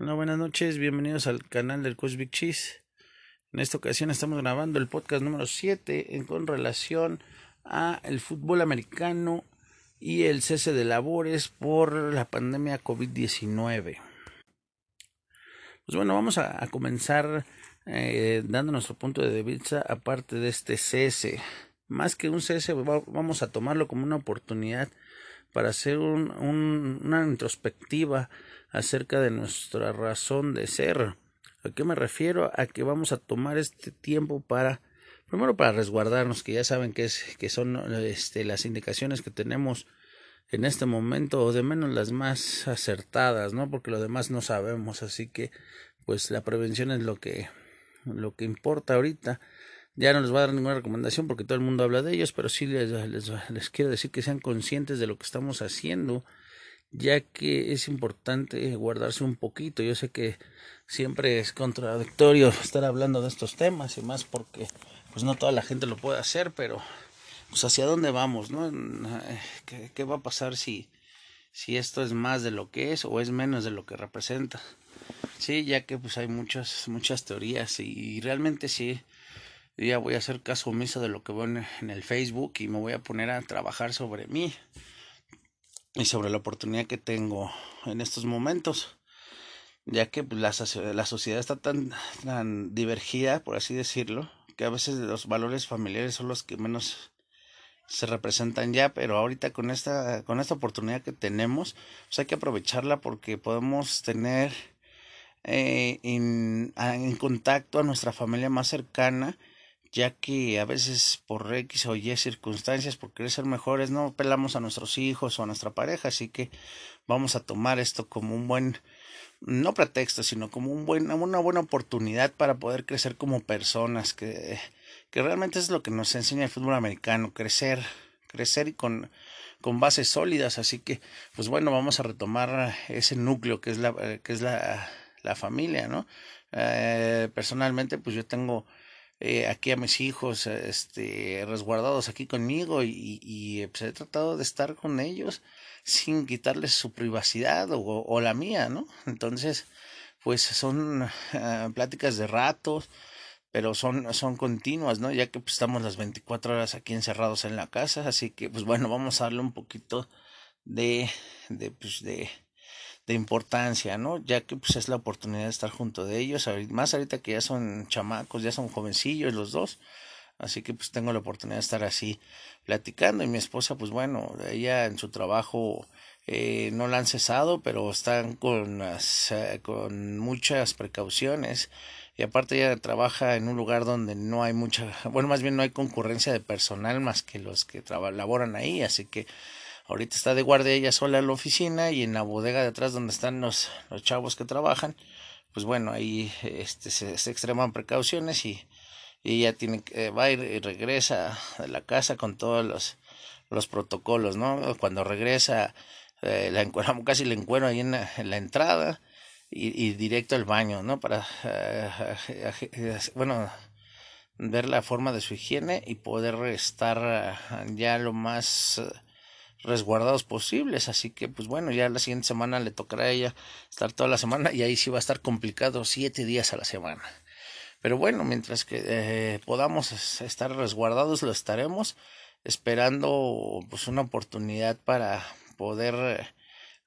Hola, buenas noches, bienvenidos al canal del Coach Big Cheese. En esta ocasión estamos grabando el podcast número 7 con relación a el fútbol americano y el cese de labores por la pandemia COVID-19. Pues bueno, vamos a, comenzar eh, dando nuestro punto de vista aparte de este cese. Más que un cese, vamos a tomarlo como una oportunidad para hacer una introspectiva acerca de nuestra razón de ser. ¿A qué me refiero? A que vamos a tomar este tiempo para, primero para resguardarnos, que ya saben que, es, que son este, las indicaciones que tenemos en este momento, o de menos las más acertadas, ¿no? Porque lo demás no sabemos, así que, pues la prevención es lo que, lo que importa ahorita. Ya no les voy a dar ninguna recomendación porque todo el mundo habla de ellos, pero sí les, les, quiero decir que sean conscientes de lo que estamos haciendo ya que es importante guardarse un poquito. Yo sé que siempre es contradictorio estar hablando de estos temas y más porque pues no toda la gente lo puede hacer, pero pues hacia dónde vamos, ¿no? ¿Qué, qué va a pasar si, si esto es más de lo que es o es menos de lo que representa? Sí, ya que pues hay muchas, muchas teorías y, realmente sí, ya voy a hacer caso omiso de lo que veo en el Facebook y me voy a poner a trabajar sobre mí y sobre la oportunidad que tengo en estos momentos, ya que pues, la, la sociedad está tan, tan divergida, por así decirlo, que a veces los valores familiares son los que menos se representan ya, pero ahorita con esta, con esta oportunidad que tenemos, pues hay que aprovecharla porque podemos tener eh, en, en contacto a nuestra familia más cercana ya que a veces por X o Y circunstancias, por querer ser mejores, no pelamos a nuestros hijos o a nuestra pareja, así que vamos a tomar esto como un buen, no pretexto, sino como un buen, una buena oportunidad para poder crecer como personas, que, que realmente es lo que nos enseña el fútbol americano, crecer, crecer y con, con bases sólidas, así que, pues bueno, vamos a retomar ese núcleo que es la, que es la, la familia, ¿no? Eh, personalmente, pues yo tengo eh, aquí a mis hijos este, resguardados aquí conmigo y, y pues, he tratado de estar con ellos sin quitarles su privacidad o, la mía, ¿no? Entonces, pues son uh, pláticas de ratos, pero son, son continuas, ¿no? Ya que pues, estamos las 24 horas aquí encerrados en la casa, así que pues bueno, vamos a darle un poquito de, de, pues, de, de importancia, ¿no? Ya que pues es la oportunidad de estar junto de ellos, más ahorita que ya son chamacos, ya son jovencillos los dos, así que pues tengo la oportunidad de estar así platicando y mi esposa pues bueno, ella en su trabajo eh, no la han cesado, pero están con, con muchas precauciones y aparte ella trabaja en un lugar donde no hay mucha, bueno, más bien no hay concurrencia de personal más que los que laboran ahí, así que Ahorita está de guardia ella sola en la oficina y en la bodega de atrás donde están los, los chavos que trabajan, pues bueno, ahí este, se, extreman precauciones y, y ella tiene que, va y regresa de la casa con todos los, los protocolos, ¿no? Cuando regresa, eh, la casi le encuentro ahí en la, en la entrada y, y, directo al baño, ¿no? Para, eh, bueno, ver la forma de su higiene y poder estar ya lo más resguardados posibles. Así que, pues bueno, ya la siguiente semana le tocará a ella estar toda la semana y ahí sí va a estar complicado siete días a la semana. Pero bueno, mientras que eh, podamos estar resguardados, lo estaremos esperando pues una oportunidad para poder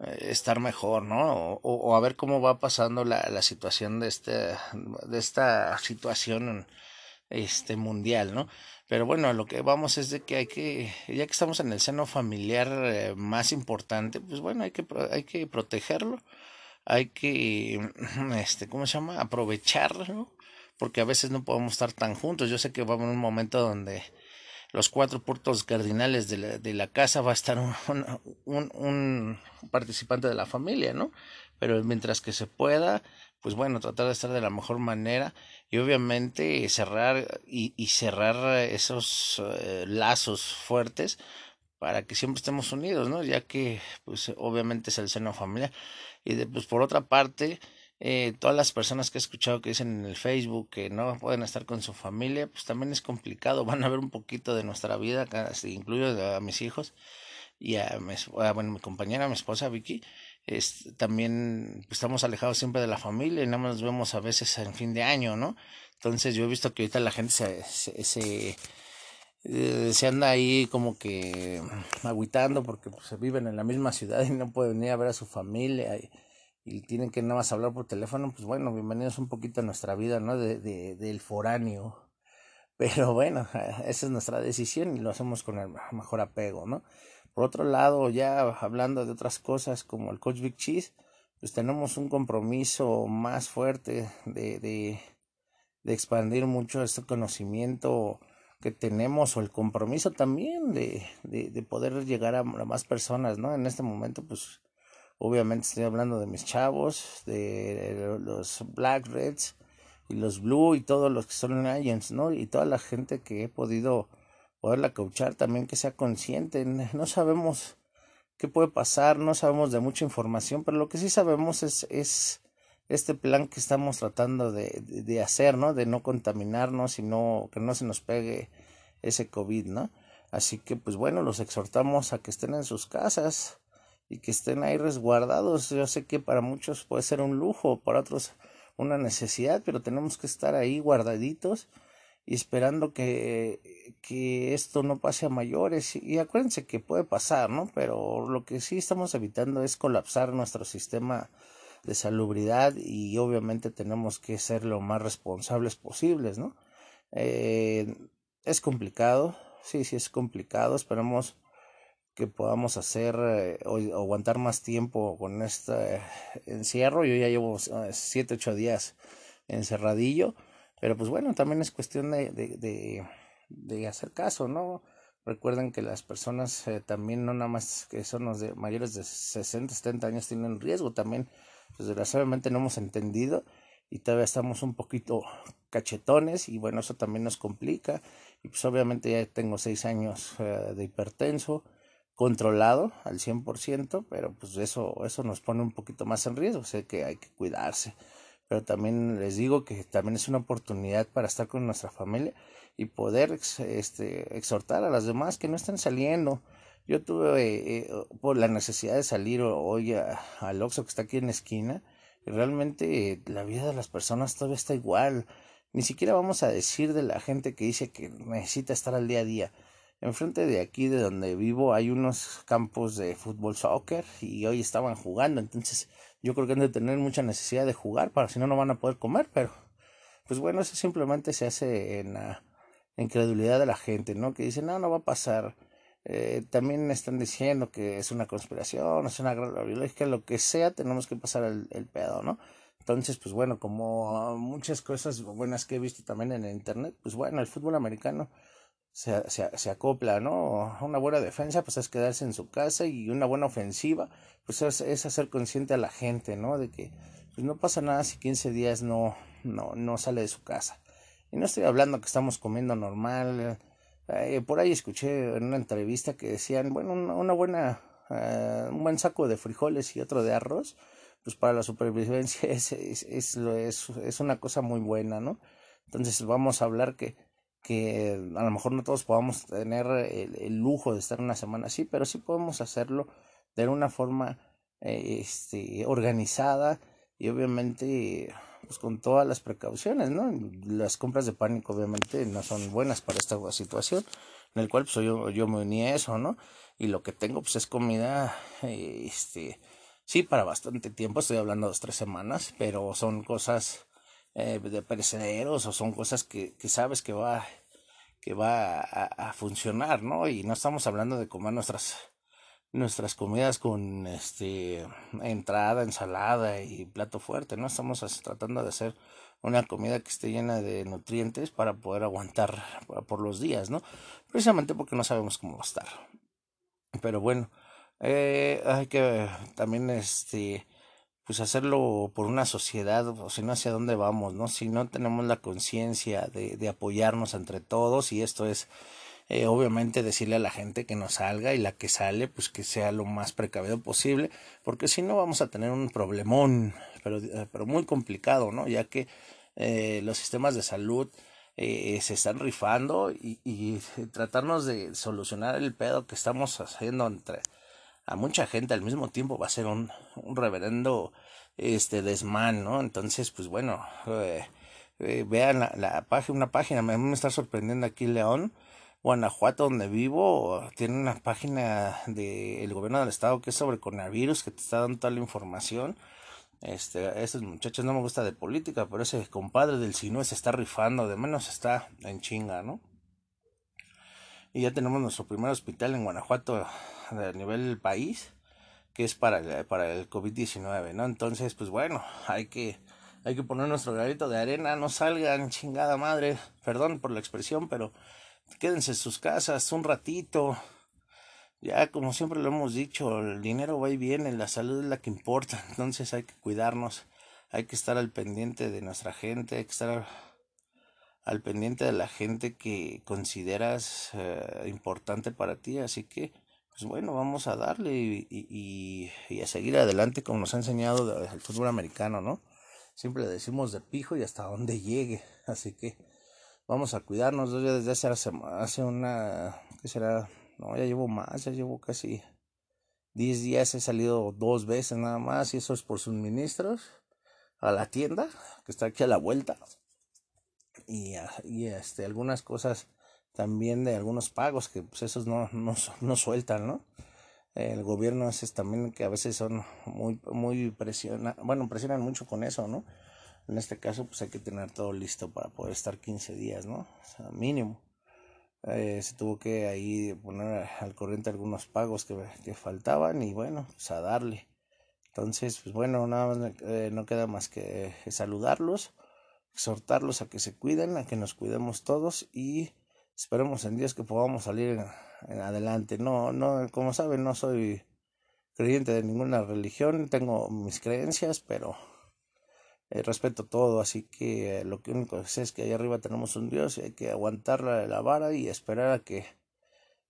eh, estar mejor, ¿no? O, a ver cómo va pasando la, la situación de este de esta situación este mundial, ¿no? Pero bueno, lo que vamos es de que hay que, ya que estamos en el seno familiar eh, más importante, pues bueno, hay que, hay que protegerlo, hay que, este, ¿cómo se llama? Aprovecharlo, porque a veces no podemos estar tan juntos. Yo sé que va a un momento donde los cuatro puntos cardinales de la, de la casa va a estar un, un, un participante de la familia, ¿no? Pero mientras que se pueda, pues bueno, tratar de estar de la mejor manera y obviamente cerrar y, y cerrar esos eh, lazos fuertes para que siempre estemos unidos, ¿no? Ya que pues obviamente es el seno familiar y de, pues por otra parte eh, todas las personas que he escuchado que dicen en el Facebook que no pueden estar con su familia, pues también es complicado, van a ver un poquito de nuestra vida, incluyo a mis hijos y a mi, bueno, mi compañera, mi esposa Vicky, también estamos alejados siempre de la familia y nada más nos vemos a veces en fin de año, ¿no? Entonces yo he visto que ahorita la gente se, se, eh, se, anda ahí como que aguitando porque pues, se viven en la misma ciudad y no pueden venir a ver a su familia y, y, tienen que nada más hablar por teléfono, pues bueno, bienvenidos un poquito a nuestra vida, ¿no? De, de, del foráneo. Pero bueno, esa es nuestra decisión y lo hacemos con el mejor apego, ¿no? Por otro lado, ya hablando de otras cosas como el Coach Big Cheese, pues tenemos un compromiso más fuerte de, de, de expandir mucho este conocimiento que tenemos o el compromiso también de, de, de poder llegar a, más personas, ¿no? En este momento, pues obviamente estoy hablando de mis chavos, de los Black Reds y los Blue y todos los que son Agents, ¿no? Y toda la gente que he podido poderla coachar también que sea consciente. No sabemos qué puede pasar, no sabemos de mucha información, pero lo que sí sabemos es, es este plan que estamos tratando de, de, hacer, ¿no? De no contaminarnos y no, que no se nos pegue ese COVID, ¿no? Así que, pues bueno, los exhortamos a que estén en sus casas y que estén ahí resguardados. Yo sé que para muchos puede ser un lujo, para otros una necesidad, pero tenemos que estar ahí guardaditos y esperando que, que esto no pase a mayores. Y acuérdense que puede pasar, ¿no? Pero lo que sí estamos evitando es colapsar nuestro sistema de salubridad y obviamente tenemos que ser lo más responsables posibles, ¿no? Eh, es complicado, sí, sí es complicado, esperamos que podamos hacer eh, o aguantar más tiempo con este encierro. Yo ya llevo eh, siete, ocho días encerradillo pero pues bueno, también es cuestión de, de, de, de hacer caso, ¿no? Recuerden que las personas eh, también no nada más que son los de mayores de 60, 70 años tienen riesgo, también. Pues desgraciadamente no hemos entendido y todavía estamos un poquito cachetones y bueno, eso también nos complica. Y pues obviamente ya tengo seis años eh, de hipertenso controlado al 100%, pero pues eso, eso nos pone un poquito más en riesgo, sé que hay que cuidarse pero también les digo que también es una oportunidad para estar con nuestra familia y poder este, exhortar a las demás que no estén saliendo. Yo tuve eh, por la necesidad de salir hoy al Oxxo que está aquí en la esquina y realmente la vida de las personas todavía está igual. Ni siquiera vamos a decir de la gente que dice que necesita estar al día a día. Enfrente de aquí, de donde vivo, hay unos campos de fútbol soccer y hoy estaban jugando. Entonces, yo creo que han de tener mucha necesidad de jugar, para si no, no van a poder comer. Pero, pues bueno, eso simplemente se hace en la incredulidad de la gente, ¿no? Que dicen, no, no va a pasar. Eh, también están diciendo que es una conspiración, es una guerra biológica, lo que sea, tenemos que pasar el, el pedo, ¿no? Entonces, pues bueno, como muchas cosas buenas que he visto también en el internet, pues bueno, el fútbol americano se, se, se, acopla, ¿no? Una buena defensa, pues es quedarse en su casa y una buena ofensiva, pues es, es hacer consciente a la gente, ¿no? De que pues no pasa nada si 15 días no, no, no sale de su casa. Y no estoy hablando que estamos comiendo normal. Eh, por ahí escuché en una entrevista que decían, bueno, una, una buena, eh, un buen saco de frijoles y otro de arroz, pues para la supervivencia es, es, es, es una cosa muy buena, ¿no? Entonces vamos a hablar que que a lo mejor no todos podamos tener el, lujo de estar una semana así, pero sí podemos hacerlo de una forma eh, este, organizada y obviamente pues con todas las precauciones, ¿no? Las compras de pánico obviamente no son buenas para esta situación, en el cual pues yo, yo me uní a eso, ¿no? Y lo que tengo pues es comida, este, sí, para bastante tiempo, estoy hablando de dos, tres semanas, pero son cosas eh, de perecederos o son cosas que, que sabes que va que va a, a, funcionar, ¿no? Y no estamos hablando de comer nuestras nuestras comidas con este entrada, ensalada y plato fuerte, ¿no? Estamos tratando de hacer una comida que esté llena de nutrientes para poder aguantar por los días, ¿no? Precisamente porque no sabemos cómo va a estar. Pero bueno, eh, hay que también este pues hacerlo por una sociedad, o si no hacia dónde vamos, ¿no? Si no tenemos la conciencia de, de, apoyarnos entre todos, y esto es eh, obviamente decirle a la gente que no salga y la que sale, pues que sea lo más precavido posible, porque si no vamos a tener un problemón, pero, eh, pero muy complicado, ¿no? Ya que eh, los sistemas de salud se están rifando y, y tratarnos de solucionar el pedo que estamos haciendo entre a mucha gente al mismo tiempo va a ser un, un reverendo este desmán, ¿no? Entonces, pues bueno, eh, eh, vean la, página, una página, me, me está sorprendiendo aquí León, Guanajuato, donde vivo, tiene una página del gobierno del estado que es sobre coronavirus, que te está dando toda la información. Este, estos muchachos no me gusta de política, pero ese compadre del Sinue se está rifando, de menos está en chinga, ¿no? Y ya tenemos nuestro primer hospital en Guanajuato a nivel país, que es para el, para el COVID-19, ¿no? Entonces, pues bueno, hay que, hay que poner nuestro granito de arena, no salgan, chingada madre, perdón por la expresión, pero quédense en sus casas un ratito. Ya, como siempre lo hemos dicho, el dinero va y viene, la salud es la que importa, entonces hay que cuidarnos, hay que estar al pendiente de nuestra gente, hay que estar al pendiente de la gente que consideras eh, importante para ti. Así que, pues bueno, vamos a darle y, y, a seguir adelante como nos ha enseñado el fútbol americano, ¿no? Siempre le decimos de pijo y hasta donde llegue. Así que vamos a cuidarnos. Yo desde hace, hace una, ¿qué será? No, ya llevo más, ya llevo casi 10 días. He salido dos veces nada más y eso es por suministros a la tienda que está aquí a la vuelta y, y este, algunas cosas también de algunos pagos que pues esos no, no, no sueltan, ¿no? El gobierno es también que a veces son muy, muy presiona, bueno, presionan mucho con eso, ¿no? En este caso, pues hay que tener todo listo para poder estar 15 días, ¿no? O sea, mínimo. Eh, se tuvo que ahí poner al corriente algunos pagos que, que faltaban y bueno, pues a darle. Entonces, pues bueno, nada más eh, no queda más que saludarlos exhortarlos a que se cuiden, a que nos cuidemos todos y esperemos en Dios que podamos salir en, adelante. No, no, como saben, no soy creyente de ninguna religión, tengo mis creencias, pero eh, respeto todo, así que eh, lo que único que sé es que allá arriba tenemos un Dios y hay que aguantar la, la vara y esperar a que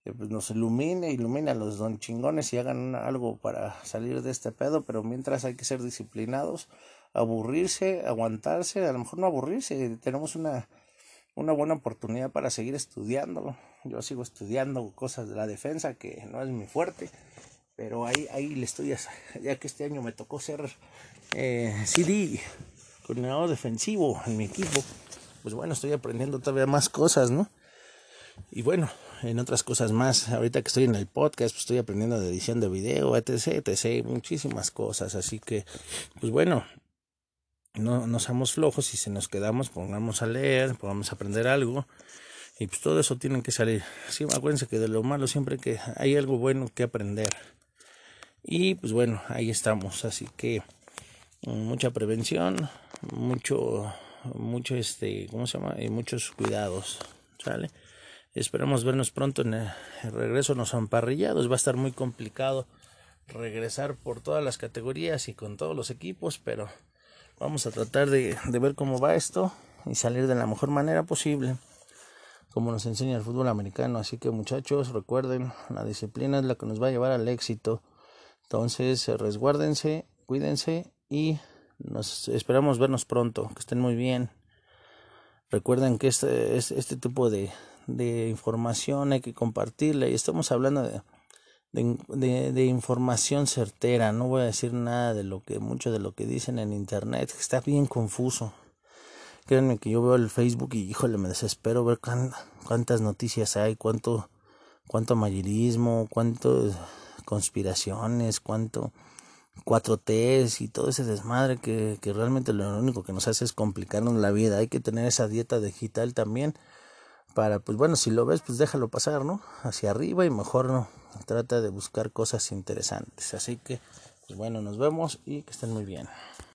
pues, nos ilumine, ilumine a los don chingones y hagan algo para salir de este pedo, pero mientras hay que ser disciplinados aburrirse, aguantarse, a lo mejor no aburrirse, tenemos una, una buena oportunidad para seguir estudiando. Yo sigo estudiando cosas de la defensa, que no es mi fuerte, pero ahí, ahí le estoy, ya que este año me tocó ser eh, CD, coordinador defensivo en mi equipo, pues bueno, estoy aprendiendo todavía más cosas, ¿no? Y bueno, en otras cosas más, ahorita que estoy en el podcast, pues estoy aprendiendo de edición de video, etc, etc, muchísimas cosas, así que, pues bueno, no, no seamos flojos y si nos quedamos, pongamos a leer, pongamos a aprender algo. Y pues todo eso tiene que salir. Sí, acuérdense que de lo malo siempre que hay algo bueno que aprender. Y pues bueno, ahí estamos. Así que mm, mucha prevención, mucho, mucho este, ¿cómo se llama? Y muchos cuidados. ¿Sale? Esperamos vernos pronto en el regreso nos emparrillados. Va a estar muy complicado regresar por todas las categorías y con todos los equipos, pero Vamos a tratar de, ver cómo va esto y salir de la mejor manera posible, como nos enseña el fútbol americano. Así que muchachos, recuerden, la disciplina es la que nos va a llevar al éxito. Entonces, resguárdense, cuídense y nos esperamos vernos pronto. Que estén muy bien. Recuerden que este, este tipo de información hay que compartirla y estamos hablando de de, de, información certera. No voy a decir nada de lo que, mucho de lo que dicen en internet. Está bien confuso. Créanme que yo veo el Facebook y híjole, me desespero ver cuántas noticias hay, cuánto, cuánto mayerismo, cuánto conspiraciones, cuánto cuatro T's y todo ese desmadre que, que realmente lo único que nos hace es complicarnos la vida. Hay que tener esa dieta digital también para, pues bueno, si lo ves, pues déjalo pasar, ¿no? Hacia arriba y mejor no. Trata de buscar cosas interesantes. Así que, pues bueno, nos vemos y que estén muy bien.